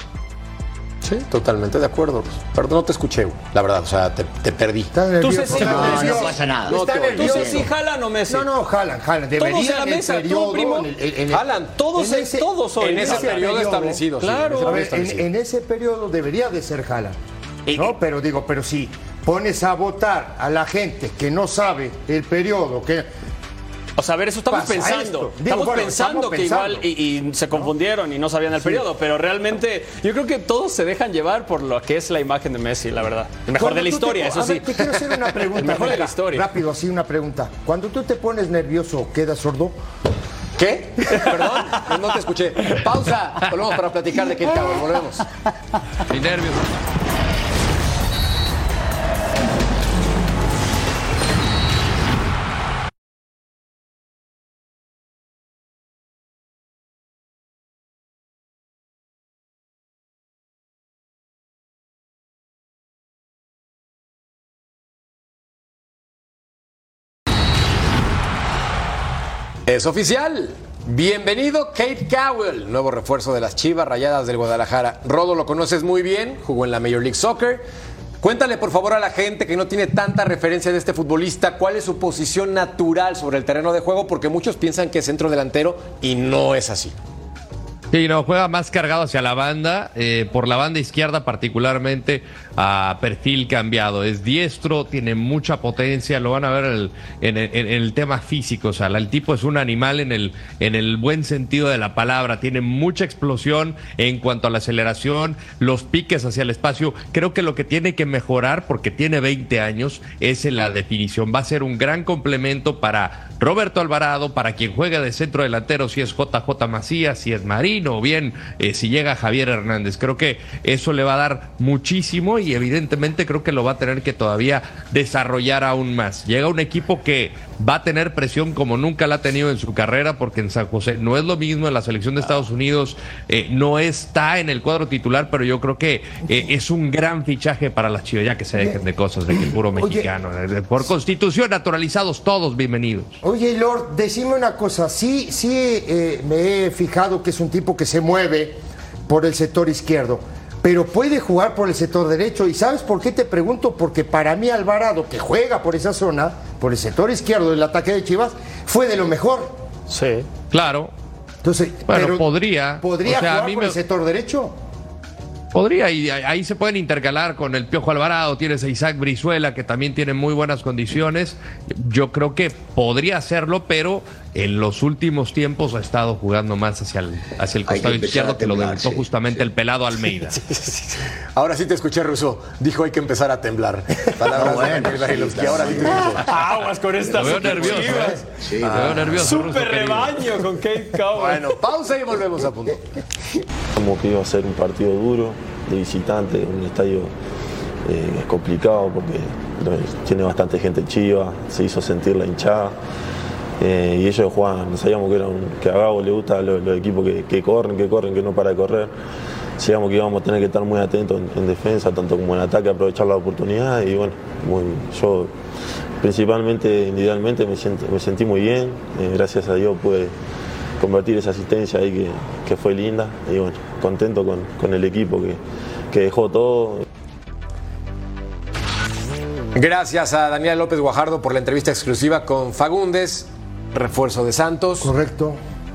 Sí, totalmente de acuerdo. Perdón, no te escuché, la verdad, o sea, te, te perdí. Tú, está No, no pasa nada. No, tú- ¿Tú sí, sí, Haaland o Messi? No, no, Haaland, Haaland. Todos Debería en la mesa, tú, periodo, primo. en el- en el- Haaland, Todos, en es- ese- todos son en ese periodo periodo, establecido. sí, claro. en ese periodo establecido. en, en ese periodo debería de ser Haaland. Y- ¿No? Pero digo, pero si pones a votar a la gente que no sabe el periodo, que O sea, a ver, eso estamos Pasa pensando. esto. Digo, estamos bueno, pensando estamos que pensando. igual y, y se confundieron y no sabían el periodo, pero realmente yo creo que todos se dejan llevar por lo que es la imagen de Messi, la verdad. El mejor Cuando de la te historia, eso a sí. ver, te quiero hacer una [LAUGHS] pregunta. El mejor de la historia. Rápido, así una pregunta. Cuando tú te pones nervioso, ¿quedas sordo? ¿Qué? [LAUGHS] Perdón, no, no te escuché. Pausa. Volvemos para platicar de Cowell. Volvemos. Sin nervios. Es oficial. Bienvenido Kate Cowell, nuevo refuerzo de las Chivas Rayadas del Guadalajara. Rodo lo conoces muy bien, jugó en la Major League Soccer. Cuéntale por favor a la gente que no tiene tanta referencia de este futbolista cuál es su posición natural sobre el terreno de juego, porque muchos piensan que es centro delantero y no es así. Sí, no, juega más cargado hacia la banda, eh, por la banda izquierda particularmente a perfil cambiado. Es diestro, tiene mucha potencia, lo van a ver el- en, el, en el tema físico, o sea, el tipo es un animal en el, en el buen sentido de la palabra, tiene mucha explosión en cuanto a la aceleración, los piques hacia el espacio. Creo que lo que tiene que mejorar, porque tiene 20 años, es en la definición. Va a ser un gran complemento para Roberto Alvarado, para quien juega de centro delantero, si es JJ Macías, si es Marín, O bien eh, si llega Javier Hernández. Creo que eso le va a dar muchísimo y evidentemente creo que lo va a tener que todavía desarrollar aún más. Llega un equipo que va a tener presión como nunca la ha tenido en su carrera porque en San José no es lo mismo en la selección de Estados Unidos, eh, no está en el cuadro titular, pero yo creo que eh, es un gran fichaje para las Chivas, ya que se dejen de cosas de que el puro mexicano. Por constitución, naturalizados todos, bienvenidos. Oye, Lord, decime una cosa. Sí, sí eh, me he fijado que es un tipo que se mueve por el sector izquierdo, pero puede jugar por el sector derecho. ¿Y sabes por qué te pregunto? Porque para mí Alvarado, que juega por esa zona, por el sector izquierdo del ataque de Chivas, fue de lo mejor. Sí. Claro, Entonces, Bueno, pero podría. ¿Podría O sea, a jugar mí por me- el sector derecho? Podría, y ahí se pueden intercalar con el Piojo Alvarado, tienes a Isaac Brizuela, que también tiene muy buenas condiciones. Yo creo que podría hacerlo, pero en los últimos tiempos ha estado jugando más hacia el, hacia el que costado empezar izquierdo, que lo debutó sí, justamente sí. el pelado Almeida. [LAUGHS] Ahora sí te escuché, Russo. Dijo hay que empezar a temblar. [LAUGHS] Palabras No, bueno, de sí, Ahora sí te escuché. Aguas con esta Lo veo nervioso, Chivas. ¿eh? Sí, Lo veo nervioso. Super rebaño con Kate Cowboy. Bueno, pausa y volvemos a punto. Como que iba a ser un partido duro, de visitante, un estadio eh, complicado porque lo- tiene bastante gente chiva, se hizo sentir la hinchada. Eh, y ellos jugaban, sabíamos que, era que a Gabo le gusta los, los equipos que, corren, que corren, que no para de correr. Sabíamos que íbamos a tener que estar muy atentos en, en defensa, tanto como en ataque, aprovechar la oportunidad. Y bueno, yo principalmente, individualmente, me sentí muy bien. eh, gracias a Dios pude convertir esa asistencia ahí que, que fue linda y bueno, contento con, con el equipo que, que dejó todo. Gracias a Daniel López Guajardo por la entrevista exclusiva con Fagundes, refuerzo de Santos. Correcto.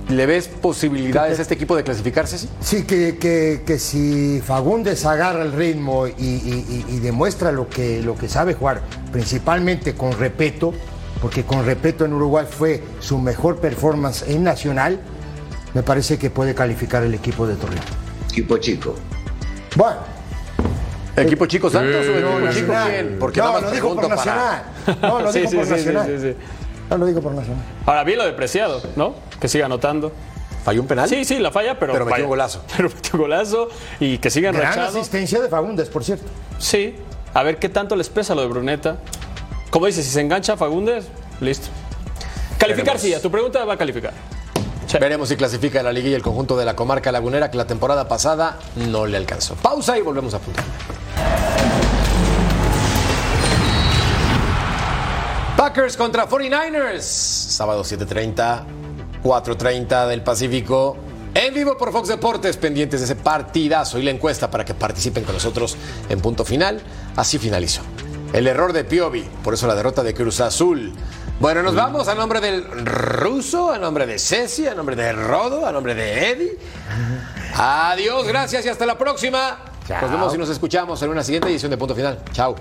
¿Le ves posibilidades a este equipo de clasificarse? Sí. Sí, que, que- que si Fagundes agarra el ritmo y, y- y- y demuestra lo que, lo que sabe jugar, principalmente con respeto, porque con respeto en Uruguay fue su mejor performance en Nacional, me parece que puede calificar el equipo de Torreón. Equipo chico. Bueno, ¿Equipo chico Santos o equipo chico quién? Porque no, nada más lo dijo por para- Nacional. No, lo [LAUGHS] Sí, dijo sí, por sí, sí, Nacional. sí, sí. No, lo digo por Nacional. Ahora, bien lo de Preciado, ¿no? Que siga anotando. ¿Falló un penal? Sí, sí, la falla, pero. Pero metió falla. un golazo. [LAUGHS] Pero metió un golazo y que siga Gran asistencia de Fagundes, por cierto. Sí. A ver qué tanto les pesa lo de Bruneta. Como dices, si se engancha Fagundes, listo. Calificar, Veremos. sí, a tu pregunta va a calificar. Sí. Veremos si clasifica la liguilla el conjunto de la comarca lagunera que la temporada pasada no le alcanzó. Pausa y volvemos a punto. Packers contra 49ers. Sábado 7:30, 4:30 del Pacífico. En vivo por Fox Deportes, pendientes de ese partidazo y la encuesta para que participen con nosotros en punto final. Así finalizó. El error de Piovi, por eso la derrota de Cruz Azul. Bueno, nos vamos a nombre del ruso, a nombre de Ceci, a nombre de Rodo, a nombre de Eddie. Adiós, gracias y hasta la próxima. Nos vemos y nos escuchamos en una siguiente edición de Punto Final. Chao.